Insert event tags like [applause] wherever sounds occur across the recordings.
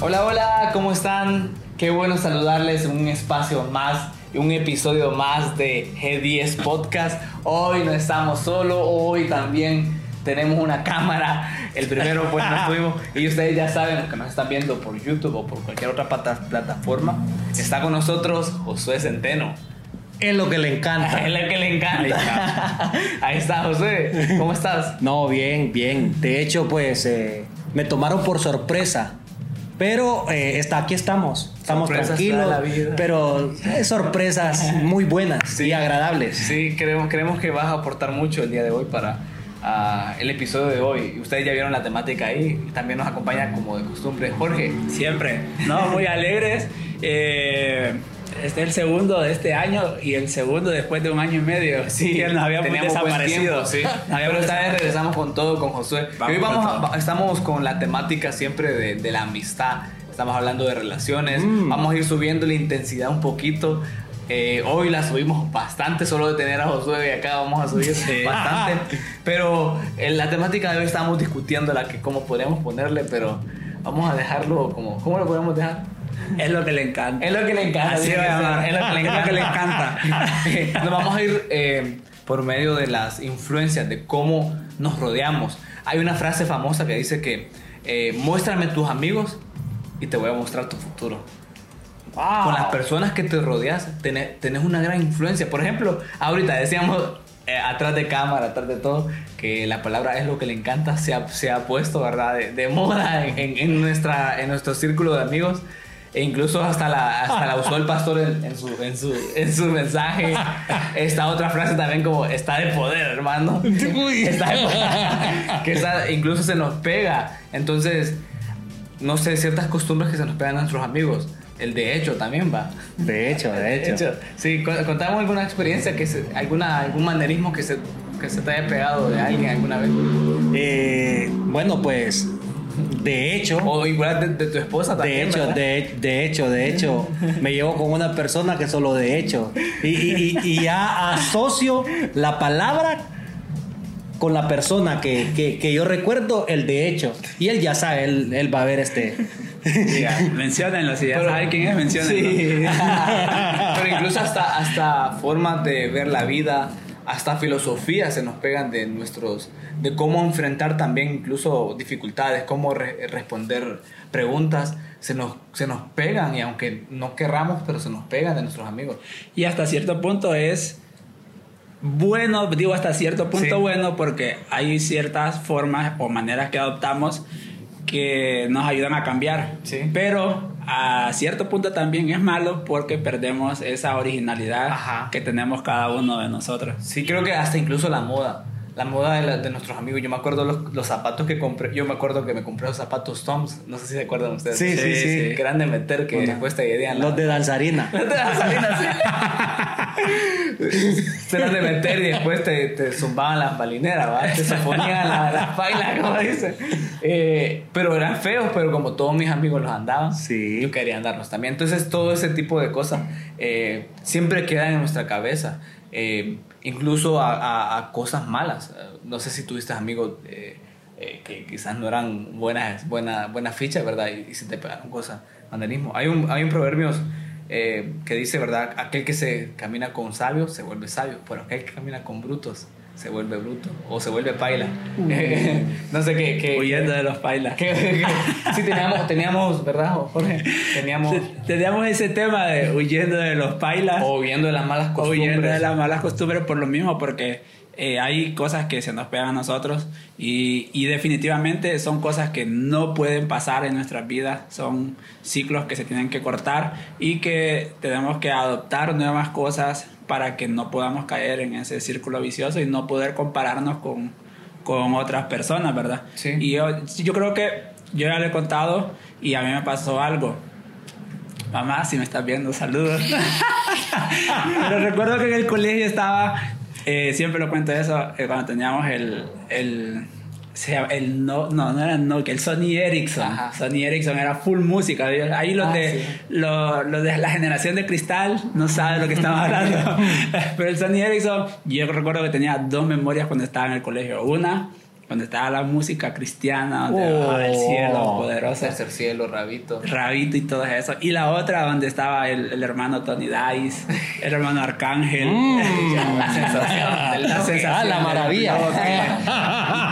Hola, hola, ¿cómo están? Qué bueno saludarles en un espacio más, un episodio más de G10 Podcast. Hoy no estamos solo, hoy también tenemos una cámara. El primero pues no [laughs] estuvimos y ustedes ya saben, los que nos están viendo por YouTube o por cualquier otra plata- plataforma, está con nosotros Josué Centeno. Es lo que le encanta. Es lo que le encanta. Ahí está, [laughs] Josué. ¿Cómo estás? No, bien, bien. De hecho, pues eh, me tomaron por sorpresa. Pero eh, está, aquí estamos. Estamos Sorpresas tranquilos. trae la vida. Pero eh, sorpresas muy buenas y agradables. Sí, creemos, creemos que vas a aportar mucho el día de hoy para ah, el episodio de hoy. Ustedes ya vieron la temática ahí también nos acompaña como de costumbre Jorge. Siempre, [laughs] ¿no? Muy alegres. Eh, este es el segundo de este año y el segundo después de un año y medio. que [laughs] nos habíamos desaparecido. tiempo, sí. Nos Pero habíamos esta vez regresamos con todo con Josué. Vamos hoy vamos a- estamos con la temática siempre de, de la amistad. Estamos hablando de relaciones. Mm. Vamos a ir subiendo la intensidad un poquito. Eh, hoy la subimos bastante, solo de tener a Josué y acá vamos a subir bastante. [laughs] Pero en la temática de hoy estamos discutiendo la que cómo podríamos ponerle, pero vamos a dejarlo como, ¿cómo lo podemos dejar? Es lo que le encanta. Es lo que le encanta. Así va a llamar. Es lo que le encanta. lo que le encanta. [laughs] Nos vamos a ir eh, por medio de las influencias, de cómo nos rodeamos. Hay una frase famosa que dice que eh, muéstrame tus amigos y te voy a mostrar tu futuro. Con las personas que te rodeas tenés, tenés una gran influencia. Por ejemplo, ahorita decíamos eh, atrás de cámara, atrás de todo, que la palabra es lo que le encanta, se ha, se ha puesto, ¿verdad? De, de moda en, en- en nuestra, en nuestro círculo de amigos. E incluso hasta la, hasta la usó el pastor en, en su, en, su, en su mensaje. Esta otra frase también como, está de poder, hermano. [laughs] Está de poder. Que esa incluso se nos pega. Entonces, no sé, ciertas costumbres que se nos pegan a nuestros amigos. El de hecho también va. De hecho, de hecho. Sí, cu- contamos alguna experiencia, que se- alguna, algún manerismo que se, que se te haya pegado de alguien alguna vez. Eh, bueno, pues, de hecho. O igual de, de tu esposa De también. hecho, ¿verdad? de, de hecho, de hecho, me llevo con una persona que solo de hecho. Y, y- y- y ya asocio la palabra con la persona que, que- que yo recuerdo, el de hecho. Y él ya sabe, él, él va a ver este. Diga, menciónenlo, si ya Pero- saben quién es, menciónenlo. Sí. [laughs] Pero incluso hasta, hasta formas de ver la vida, hasta filosofías se nos pegan de nuestros, de cómo enfrentar también incluso dificultades, cómo re- responder preguntas, se nos, se nos pegan y aunque no querramos, pero se nos pegan de nuestros amigos. Y hasta cierto punto es bueno, digo hasta cierto punto Sí. bueno porque hay ciertas formas o maneras que adoptamos que nos ayudan a cambiar. Sí. Pero a cierto punto también es malo porque perdemos esa originalidad Ajá. que tenemos cada uno de nosotros. Sí, creo que hasta incluso la moda. La moda de, la- de nuestros amigos. Yo me acuerdo los, los zapatos que compré. Yo me acuerdo que me compré los zapatos Toms. No sé si se acuerdan ustedes. Sí, sí, sí. Que eran de meter, que Una- después te herían la- Los de danzarina. [laughs] No te das salina, sí. Se [laughs] eran de meter y después te, te zumbaban las balineras, ¿va? Te saponían las la bailas, como dicen. Eh, pero eran feos, pero como todos mis amigos los andaban, Sí. yo quería andarlos también. Entonces, todo ese tipo de cosas eh, siempre quedan en nuestra cabeza. Eh, incluso a, cosas malas. Eh, No sé si tuviste amigos eh, eh, que quizás no eran buenas buena, buena fichas, ¿verdad? Y, se te pegaron cosas. Manderismo. Hay un, hay un proverbio que dice, ¿verdad? Aquel que se camina con sabios se vuelve sabio, pero aquel que camina con brutos se vuelve bruto o se vuelve paila. [laughs] no sé qué. qué Huyendo de los pailas. [laughs] sí, teníamos, teníamos, ¿verdad, Jorge? Teníamos. Teníamos ese tema de huyendo de los pailas. O huyendo de las malas o costumbres. huyendo de las malas costumbres por lo mismo, porque eh, hay cosas que se nos pegan a nosotros y, y definitivamente son cosas que no pueden pasar en nuestras vidas, son ciclos que se tienen que cortar y que tenemos que adoptar nuevas cosas para que no podamos caer en ese círculo vicioso y no poder compararnos con, con otras personas, ¿verdad? Sí. Y yo, yo creo que yo ya le he contado y a mí me pasó algo. Mamá, si me estás viendo, saludos. [laughs] Pero recuerdo que en el colegio estaba, eh, siempre lo cuento eso, eh, cuando teníamos el, el, se llama- el no, no, no era Nokia, el Sony Ericsson. Ajá. Sony Ericsson era full música. Ahí los, Ah, de, sí. los, los de la generación de cristal no saben lo que estamos hablando. [laughs] Pero el Sony Ericsson, yo recuerdo que tenía dos memorias cuando estaba en el colegio. Una donde estaba la música cristiana, donde Oh. bajaba el cielo poderoso, Tercer cielo, rabito. Rabito y todo eso. Y la otra donde estaba el, el hermano Tony Dice, el hermano Arcángel. [laughs] La sensación del La sensación Ah, la maravilla.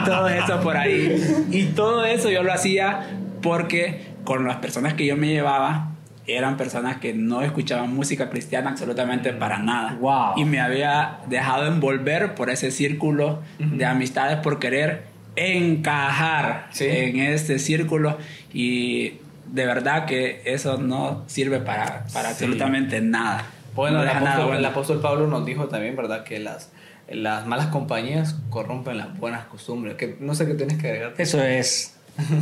Y todo eso por ahí. Y todo eso yo lo hacía porque con las personas que yo me llevaba eran personas que no escuchaban música cristiana absolutamente para nada. Wow. Y me había dejado envolver por ese círculo de amistades por querer encajar Sí. en este círculo y de verdad que eso no sirve para, para absolutamente nada. Bueno, No el deja nada apóstol, bueno. el apóstol Pablo nos dijo también, ¿verdad? Que las, las malas compañías corrompen las buenas costumbres. Que no sé qué tienes que agregar. Eso es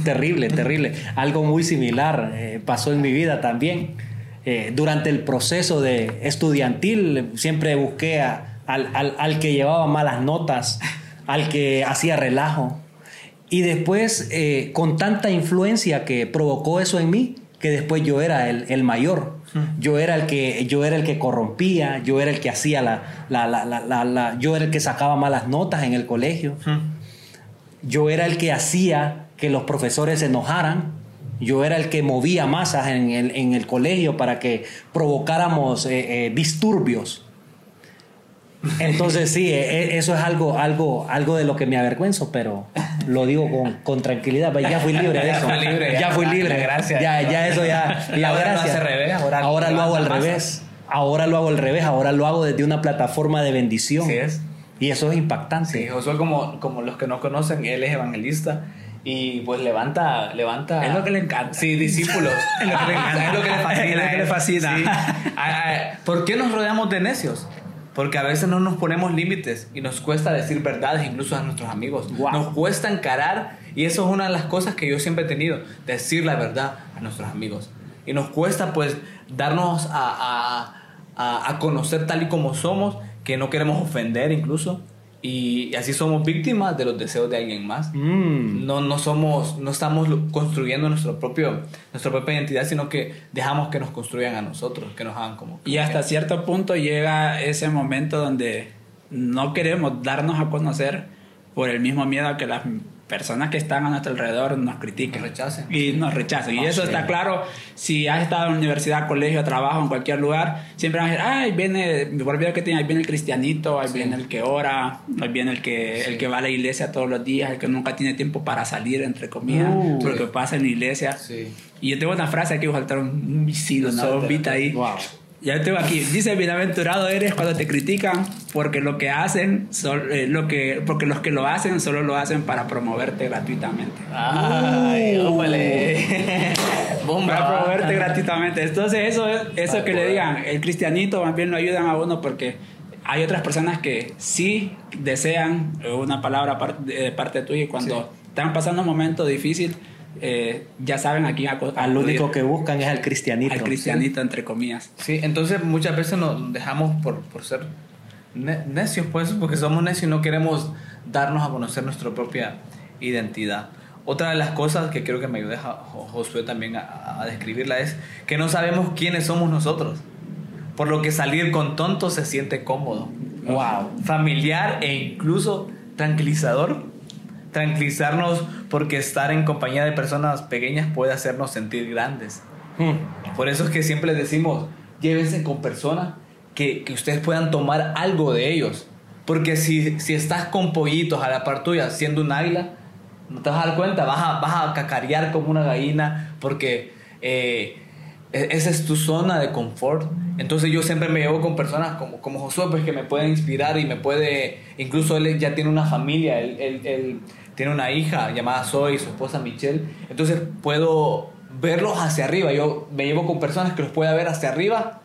terrible, [laughs] terrible. Algo muy similar eh, pasó en mi vida también. Eh, durante el proceso de estudiantil siempre busqué a- al, al- al que llevaba malas notas, al que hacía relajo. Y después, eh, con tanta influencia que provocó eso en mí, que después yo era el, el mayor. Yo era el que yo era el que corrompía, yo era el que hacía la, la, la, la, yo era el que sacaba malas notas en el colegio. Yo era el que hacía que los profesores se enojaran. Yo era el que movía masas en el, en el colegio para que provocáramos eh, eh, disturbios. Entonces sí, eh, eh, eso es algo, algo, algo de lo que me avergüenzo, pero lo digo con, con tranquilidad. pues Ya fui libre de Ya eso. fue libre, ya, ya. fui libre. Gracias. Ya, ya eso ya. Y la ahora lo gracia. hace al revés, ahora Ahora lo hago al revés. Ahora lo hago al revés. Ahora lo hago desde una plataforma de bendición. Sí es. Y eso es impactante. Sí, Josué, como, como los que no conocen, él es evangelista y pues levanta, levanta. Es lo que le encanta. Sí, discípulos. [laughs] Es lo que le encanta. Es lo que le fascina. Es lo que le a él. fascina. Sí. Ah, ¿Por qué nos rodeamos de necios? Porque a veces no nos ponemos límites y nos cuesta decir verdades incluso a nuestros amigos. Wow. Nos cuesta encarar y eso es una de las cosas que yo siempre he tenido, decir la verdad a nuestros amigos. Y nos cuesta pues darnos a, a- a- a conocer tal y como somos, que no queremos ofender incluso. Y así somos víctimas de los deseos de alguien más. Mm. No, no somos, no estamos construyendo nuestro propio, nuestra propia identidad, sino que dejamos que nos construyan a nosotros, que nos hagan como. Y hasta cierto punto llega ese momento donde no queremos darnos a conocer por el mismo miedo a que las personas que están a nuestro alrededor nos critiquen. Nos rechacen. Y nos rechacen. y Ah, eso sí. está claro. Si has estado en universidad, colegio, trabajo, en cualquier lugar, siempre van a decir, ay, viene, el video que tiene, ahí viene el cristianito, ahí Sí. viene el que ora, ahí viene el que, el que va a la iglesia todos los días, el que nunca tiene tiempo para salir, entre comillas, Uh. porque pasa en la iglesia. Sí. Y yo tengo una frase aquí, voy a saltar un, un misil, una bombita ahí. Wow. Ya tengo aquí. Dice, bienaventurado eres cuando te critican, porque lo que hacen, sol- eh, lo que, porque los que lo hacen solo lo hacen para promoverte gratuitamente. Ay, Uh. [laughs] Bomba. Para promoverte gratuitamente. Entonces eso es, eso que le digan, el cristianito más bien lo ayudan a uno porque hay otras personas que sí desean una palabra de parte tuya y cuando están pasando un momento difícil, eh, ya saben a quién acu- Al único que buscan es al cristianito. al cristianito entre comillas. Sí, entonces muchas veces nos dejamos por, por ser ne- necios, pues, porque somos necios y no queremos darnos a conocer nuestra propia identidad. Otra de las cosas que creo que me ayuda Jo- Jo- Josué también a, a describirla es que no sabemos quiénes somos nosotros. Por lo que salir con tontos se siente cómodo, Wow. familiar e incluso tranquilizador. Tranquilizarnos porque estar en compañía de personas pequeñas puede hacernos sentir grandes. Mm. Por eso es que siempre les decimos, llévense con personas que, que ustedes puedan tomar algo de ellos. Porque si, si estás con pollitos a la par tuya siendo un águila, no te vas a dar cuenta, vas a, vas a cacarear como una gallina porque eh, e- esa es tu zona de confort. Entonces yo siempre me llevo con personas como, como Josué, pues que me pueden inspirar y me puede, incluso él ya tiene una familia, él, él- él tiene una hija llamada Zoe, su esposa Michelle. Entonces puedo verlos hacia arriba. Yo me llevo con personas que los pueda ver hacia arriba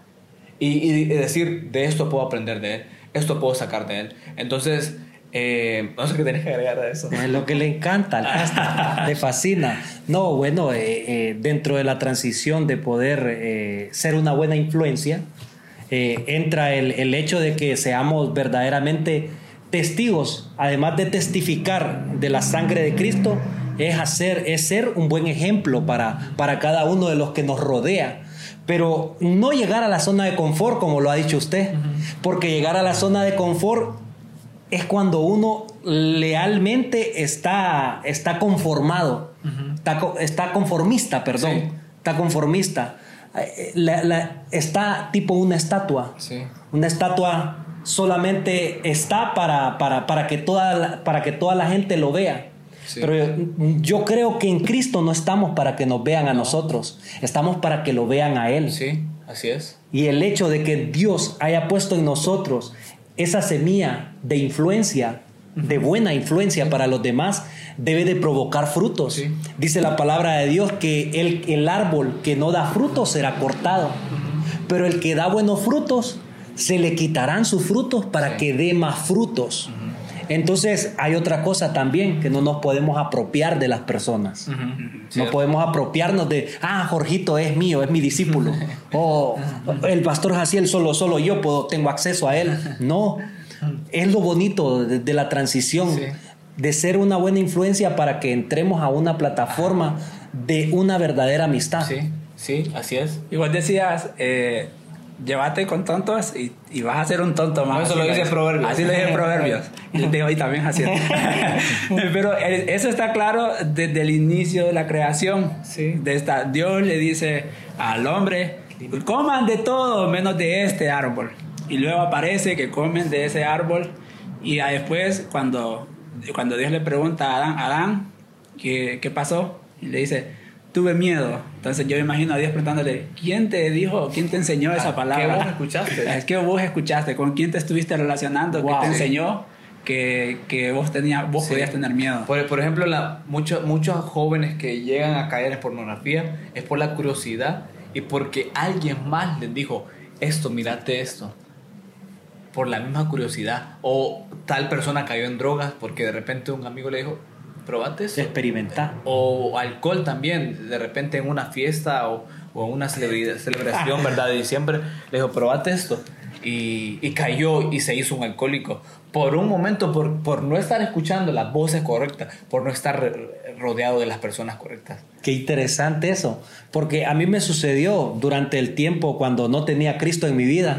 y, y decir, de esto puedo aprender de él, esto puedo sacar de él. Entonces, eh, no sé qué tenés que agregar a eso. Es lo que le encanta [laughs] le fascina. No, bueno, eh, eh, dentro de la transición de poder ser una buena influencia, entra el, el hecho de que seamos verdaderamente testigos, además de testificar de la sangre de Cristo, es, hacer, es ser un buen ejemplo para, para cada uno de los que nos rodea. Pero no llegar a la zona de confort, como lo ha dicho usted, porque llegar a la zona de confort es cuando uno lealmente está, está conformado, está, co- está conformista, perdón, Sí. está conformista. Eh, la- la- está tipo una estatua. Sí. Una estatua solamente está para, para, para, que, toda la, para que toda la gente lo vea. Sí. Pero yo, yo creo que en Cristo no estamos para que nos vean a nosotros, estamos para que lo vean a Él. Sí, así es. Y el hecho de que Dios haya puesto en nosotros esa semilla de influencia, de buena influencia para los demás, debe de provocar frutos. Sí. Dice la palabra de Dios que el, el árbol que no da frutos será cortado, pero el que da buenos frutos, se le quitarán sus frutos para que dé más frutos. Entonces hay otra cosa también, que no nos podemos apropiar de las personas. No podemos apropiarnos de, ah, Jorgito es mío, es mi discípulo. o el pastor Jaciel solo, solo yo puedo, tengo acceso a él. No, es lo bonito de, de la transición, Sí. de ser una buena influencia para que entremos a una plataforma de una verdadera amistad. Sí, sí, así es. Vos decías, eh, llévate con tontos y, y vas a ser un tonto más. Eso Así lo dice Proverbios. Así lo dice Proverbios. [laughs] Y te digo, y también así. [laughs] Pero eso está claro desde el inicio de la creación. Sí. De esta, Dios le dice al hombre, coman de todo menos de este árbol. Y luego aparece que comen de ese árbol. Y después, cuando, cuando Dios le pregunta a Adán, Adán, ¿qué, qué pasó? Y le dice, tuve miedo. Entonces yo me imagino a Dios preguntándole, ¿quién te dijo, quién te enseñó esa Ah, palabra? ¿qué vos escuchaste? [laughs] Es que vos escuchaste, con quién te estuviste relacionando, Wow. que te Sí. enseñó que, que vos, tenía, vos Sí. podías tener miedo. Por, por ejemplo, la, muchos muchos jóvenes que llegan a caer en pornografía es por la curiosidad y porque alguien más les dijo, esto, mirate esto. Por la misma curiosidad. O tal persona cayó en drogas porque de repente un amigo le dijo, probate eso. Experimentar. O alcohol también, de repente en una fiesta o, o en una celebridad- celebración, ¿verdad? De diciembre, le dijo, probate esto. Y, y cayó y se hizo un alcohólico. Por un momento, por, por no estar escuchando las voces correctas, por no estar re- rodeado de las personas correctas. Qué interesante eso, porque a mí me sucedió durante el tiempo cuando no tenía a Cristo en mi vida.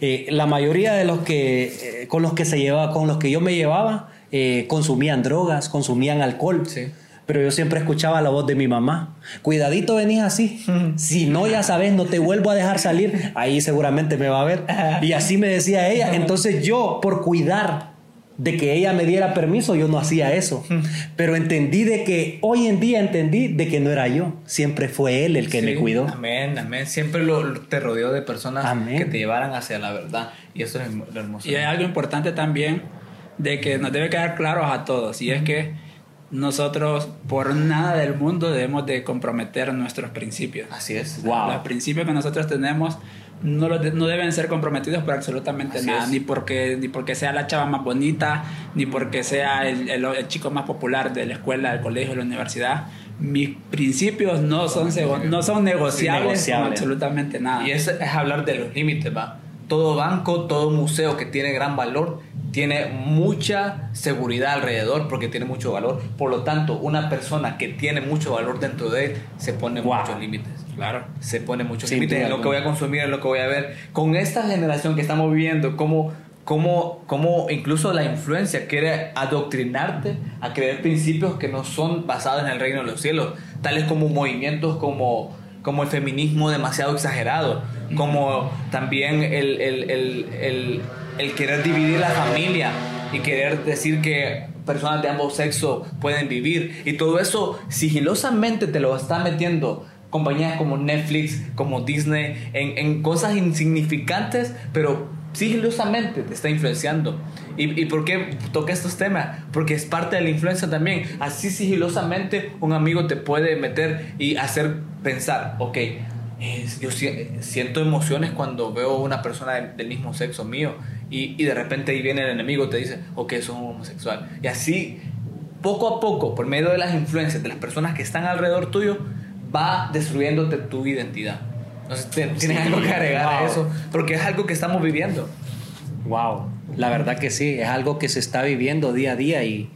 Eh, la mayoría de los que eh, con los que se llevaba, con los que yo me llevaba, eh, consumían drogas, consumían alcohol. Sí. Pero yo siempre escuchaba la voz de mi mamá. Cuidadito venís así. [laughs] Si no, ya sabes, no te vuelvo a dejar salir. Ahí seguramente me va a ver. Y así me decía ella. [laughs] Entonces yo, por cuidar de que ella me diera permiso, yo no hacía eso. [laughs] Pero entendí de que, hoy en día entendí de que no era yo. Siempre fue él el que me cuidó. Amén, amén. Siempre lo, te rodeó de personas Amén. que te llevaran hacia la verdad. Y eso es lo hermoso. Y hay algo importante también de que nos debe quedar claro a todos, y es que nosotros por nada del mundo debemos de comprometer nuestros principios. Así es. Wow. Los principios que nosotros tenemos no, de- no deben ser comprometidos por absolutamente Así nada, es. ni porque, ni porque sea la chava más bonita, ni porque sea el, el- el chico más popular de la escuela, del colegio, de la universidad. Mis principios no son, no son negociables con negociables. absolutamente nada. Y es, es hablar de los límites, va. Todo banco, todo museo que tiene gran valor, tiene mucha seguridad alrededor porque tiene mucho valor. Por lo tanto, una persona que tiene mucho valor dentro de él se pone Wow. muchos límites. Claro. Se pone muchos límites en lo que voy a consumir, en lo que voy a ver. Con esta generación que estamos viviendo, cómo, cómo, cómo incluso la influencia quiere adoctrinarte a creer principios que no son basados en el reino de los cielos, tales como movimientos como, como el feminismo demasiado exagerado, como también el, el, el, el, querer dividir la familia y querer decir que personas de ambos sexos pueden vivir y todo eso sigilosamente te lo está metiendo compañías como Netflix, como Disney, en, en cosas insignificantes, pero sigilosamente te está influenciando. ¿Y, ¿Y por qué toqué estos temas? Porque es parte de la influencia también. Así sigilosamente un amigo te puede meter y hacer pensar, ok, eh, yo si- siento emociones cuando veo una persona del, del mismo sexo mío y, y de repente ahí viene el enemigo te dice, ok, sos un homosexual. Y así, poco a poco, por medio de las influencias de las personas que están alrededor tuyo, va destruyéndote tu identidad. Entonces, te- tienes algo que agregar a eso, porque es algo que estamos viviendo. Wow, la verdad que sí, es algo que se está viviendo día a día y,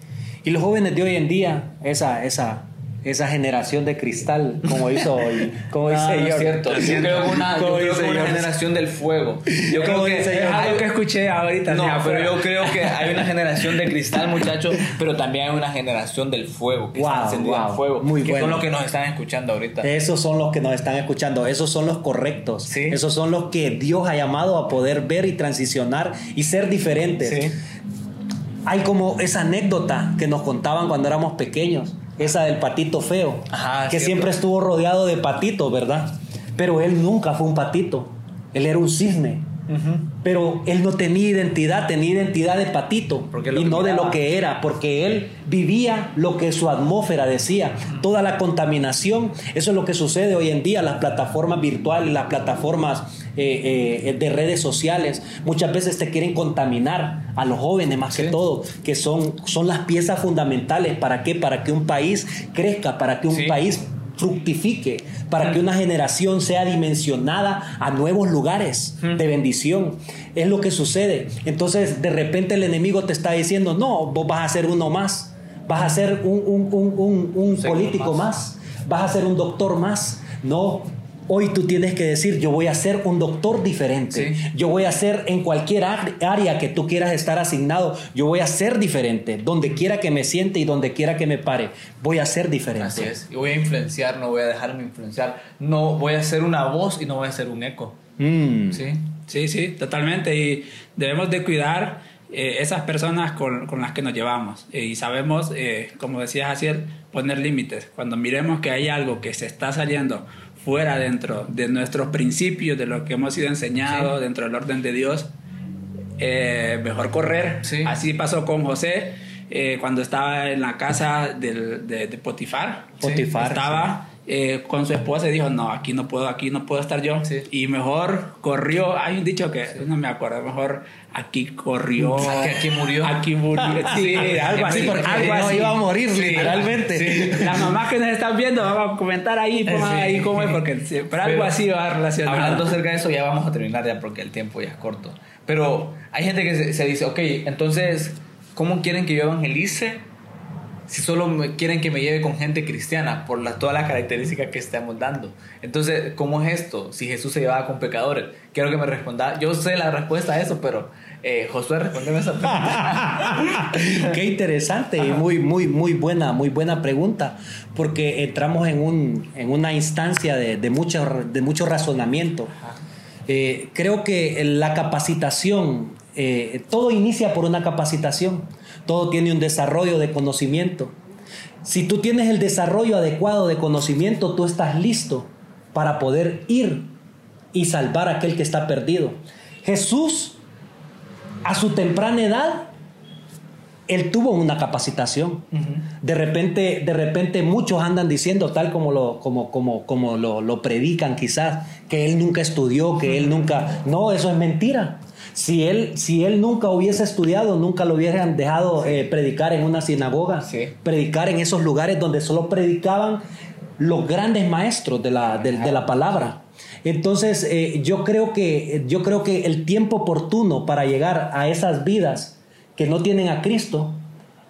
y los jóvenes de hoy en día, esa, esa, esa generación de cristal, como hizo [laughs] hoy, como No, dice no George. cierto. Yo creo que una, yo creo que generación del fuego. Yo creo que Es algo que escuché ahorita. No, pero yo creo que hay una generación de cristal, muchachos, pero también hay una generación del fuego, que Wow, está encendida wow, en fuego, muy que bueno. son los que nos están escuchando ahorita. Esos son los que nos están escuchando, esos son los correctos, Sí. esos son los que Dios ha llamado a poder ver y transicionar y ser diferentes. Sí. Hay como esa anécdota que nos contaban cuando éramos pequeños, esa del patito feo, Ajá, que cierto. siempre estuvo rodeado de patitos, ¿verdad? Pero él nunca fue un patito, él era un cisne. Pero él no tenía identidad, tenía identidad de patito y que no de lo que era, porque él vivía lo que su atmósfera decía. Toda la contaminación, eso es lo que sucede hoy en día, las plataformas virtuales, las plataformas eh, eh, de redes sociales, muchas veces te quieren contaminar a los jóvenes más que todo, que son, son las piezas fundamentales. ¿Para qué? Para que un país crezca, para que un Sí. país fructifique, para que una generación sea dimensionada a nuevos lugares de bendición. Es lo que sucede. Entonces, de repente el enemigo te está diciendo, no, vos vas a ser uno más, vas a ser un, un- un- un- político más. más, vas a ser un doctor más. No, hoy tú tienes que decir, yo voy a ser un doctor diferente. Sí. Yo voy a ser en cualquier área que tú quieras estar asignado, yo voy a ser diferente. Donde quiera que me siente y donde quiera que me pare, voy a ser diferente. Así es. Y voy a influenciar, no voy a dejarme influenciar. No voy a ser una voz y no voy a ser un eco. Mm. ¿Sí? Sí, sí, totalmente. Y debemos de cuidar eh, esas personas con, con las que nos llevamos. Eh, y sabemos, eh, como decías Asiel, poner límites. Cuando miremos que hay algo que se está saliendo fuera dentro de nuestros principios, de lo que hemos sido enseñados, Sí. dentro del orden de Dios, eh, mejor correr. Sí. Así pasó con José eh, cuando estaba en la casa del- de, de Potifar. Potifar, Estaba eh, con su esposa y dijo, no, aquí no puedo, aquí no puedo estar yo. Sí. Y mejor corrió, hay un dicho que no me acuerdo, mejor aquí corrió. [laughs] Aquí- aquí murió. Aquí murió. [laughs] Sí, algo así. Sí, porque algo no así. iba a morir, Sí. literalmente. Sí. Las mamás que nos están viendo, vamos a comentar ahí, pongan Sí. ahí cómo es, porque sí, pero algo Pero, así va relacionado. Hablando acerca de eso, ya vamos a terminar ya porque el tiempo ya es corto. Pero hay gente que se, se dice, ok, entonces, ¿cómo quieren que yo evangelice si solo me- quieren que me lleve con gente cristiana por la, todas las características que estamos dando? Entonces, ¿cómo es esto si Jesús se llevaba con pecadores? Quiero que me responda. Yo sé la respuesta a eso, pero eh, Josué, respóndeme esa pregunta. [laughs] Qué interesante y muy, muy, muy buena, muy buena pregunta, porque entramos en, un, en una instancia de, de, mucho, de mucho razonamiento. Eh, creo que la capacitación, eh, todo inicia por una capacitación, todo tiene un desarrollo de conocimiento. Si tú tienes el desarrollo adecuado de conocimiento, tú estás listo para poder ir y salvar a aquel que está perdido. Jesús, a su temprana edad, él tuvo una capacitación. De repente, de repente muchos andan diciendo, tal como lo, como, como, como lo, lo predican quizás, que él nunca estudió, que él nunca... No, eso es mentira. Si él, si él nunca hubiese estudiado, nunca lo hubieran dejado eh, predicar en una sinagoga, Sí. predicar en esos lugares donde solo predicaban los grandes maestros de la, de, de la palabra. Entonces, eh, yo, creo que, yo creo que el tiempo oportuno para llegar a esas vidas que no tienen a Cristo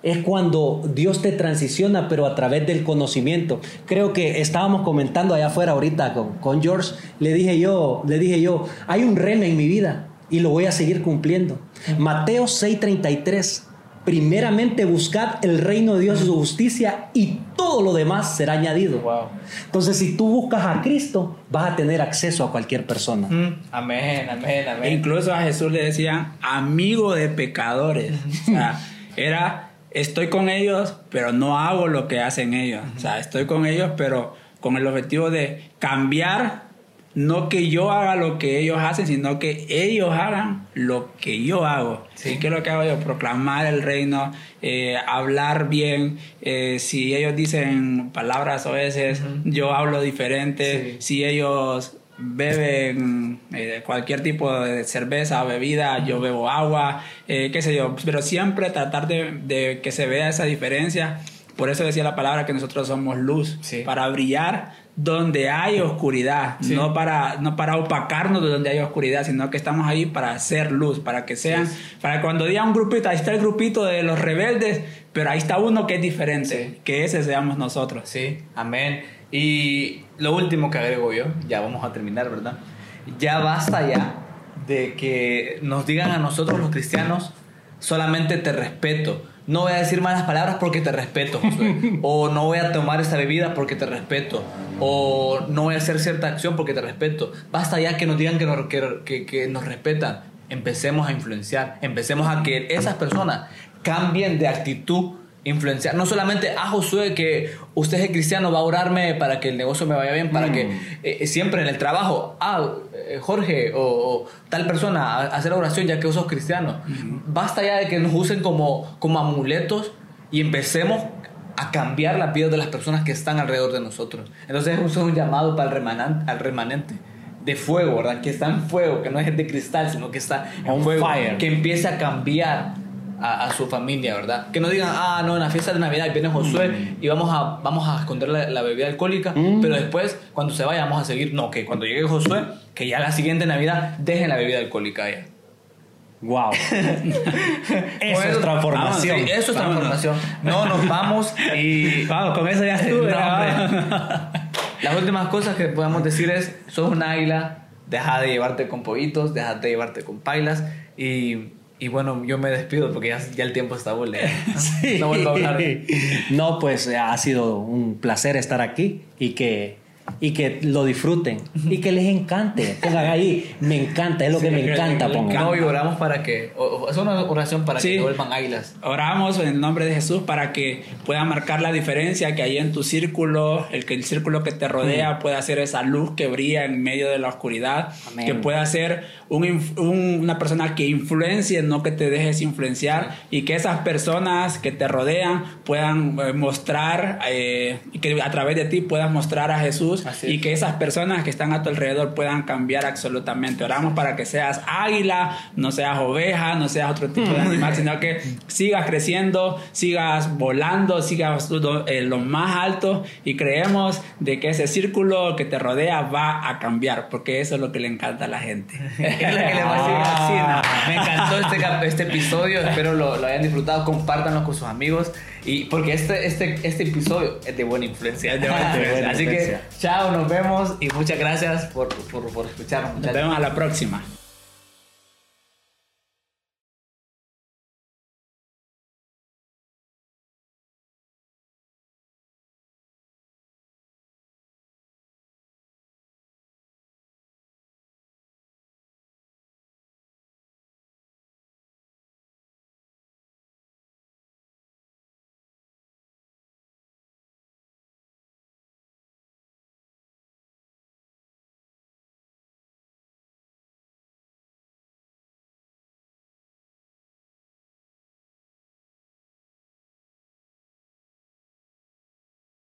es cuando Dios te transiciona, pero a través del conocimiento. Creo que estábamos comentando allá afuera ahorita con, con George, le dije yo, le dije yo, hay un rema en mi vida y lo voy a seguir cumpliendo. Mateo 6:33. Primeramente buscad el reino de Dios y su justicia y todo lo demás será añadido. Wow. Entonces, si tú buscas a Cristo, vas a tener acceso a cualquier persona. Mm, amén, amén, E amén. incluso a Jesús le decían amigo de pecadores. O sea, era estoy con ellos, pero no hago lo que hacen ellos. O sea, estoy con ellos, pero con el objetivo de cambiar, no que yo haga lo que ellos hacen, sino que ellos hagan lo que yo hago. Sí. ¿Y qué es lo que hago yo? Proclamar el reino, eh, hablar bien. eh, si ellos dicen palabras o veces, yo hablo diferente. Sí. Si ellos beben eh, cualquier tipo de cerveza o bebida, yo bebo agua, eh, qué sé yo, pero siempre tratar de, de que se vea esa diferencia. Por eso decía la palabra que nosotros somos luz, Sí. para brillar donde hay oscuridad, Sí. no, para, no para opacarnos de donde hay oscuridad, sino que estamos ahí para hacer luz, para que sean, para cuando diga un grupito, ahí está el grupito de los rebeldes, pero ahí está uno que es diferente, que ese seamos nosotros. Sí, amén. Y lo último que agrego yo, ya vamos a terminar, ¿verdad? Ya basta ya de que nos digan a nosotros los cristianos, solamente te respeto. No voy a decir malas palabras porque te respeto, Josué. [laughs] O no voy a tomar esta bebida porque te respeto. O no voy a hacer cierta acción porque te respeto. Basta ya que nos digan que nos, que, que- que nos respetan. Empecemos a influenciar. Empecemos a que esas personas cambien de actitud. Influenciar. No solamente a Josué que usted es cristiano, va a orarme para que el negocio me vaya bien, para que eh, siempre en el trabajo, ah, eh, Jorge o, o tal persona, a- hacer oración ya que vos sos cristiano. Basta ya de que nos usen como, como amuletos y empecemos a cambiar la vida de las personas que están alrededor de nosotros. Entonces eso es un llamado para el remanente, al remanente de fuego, ¿verdad? Que está en fuego, que no es de cristal, sino que está en On fuego, fire. que empiece a cambiar a, a su familia, ¿verdad? Que no digan, ah, no, en la fiesta de Navidad viene Josué y vamos a, vamos a esconder la, la bebida alcohólica, Mm. pero después, cuando se vaya, vamos a seguir. No, que cuando llegue Josué, que ya la siguiente Navidad dejen la bebida alcohólica ya. Wow. [laughs] eso es transformación. Sí, eso es Vámonos. transformación. No, nos vamos y... [laughs] Vamos, con eso ya estuve. No. [laughs] Las últimas cosas que podemos decir es, sos un águila, deja de llevarte con pollitos, deja de llevarte con pailas y, y bueno, yo me despido porque ya, ya el tiempo está volando. [laughs] Sí. No vuelvo a hablar. [laughs] No, pues eh, ha sido un placer estar aquí y que, y que lo disfruten y que les encante. Pongan ahí, me encanta, es lo que Sí, me que encanta. le Pongan. No, y oramos para que... o- es una oración para Sí. que vuelvan águilas. Oramos en el nombre de Jesús para que pueda marcar la diferencia que hay en tu círculo, el que el círculo que te rodea pueda ser esa luz que brilla en medio de la oscuridad, Amén. que pueda ser un un- una persona que influencie, no que te dejes influenciar, y que esas personas que te rodean puedan eh, mostrar, eh, y que a través de ti puedas mostrar a Jesús, Así y que esas personas que están a tu alrededor puedan cambiar absolutamente. Oramos para que seas águila, no seas oveja, no seas otro tipo de animal, [laughs] sino que sigas creciendo, sigas volando, sigas lo, eh, lo más alto y creemos de que ese círculo que te rodea va a cambiar, porque eso es lo que le encanta a la gente. [laughs] Es la que le va a decir [laughs] así, ¿no? Me encantó este, este episodio, espero lo, lo hayan disfrutado, compártanlo con sus amigos y porque este, este, este episodio es de buena influencia. Es de buena [laughs] influencia. Así que chao, nos vemos y muchas gracias por, por, por escucharnos. Nos vemos a la próxima.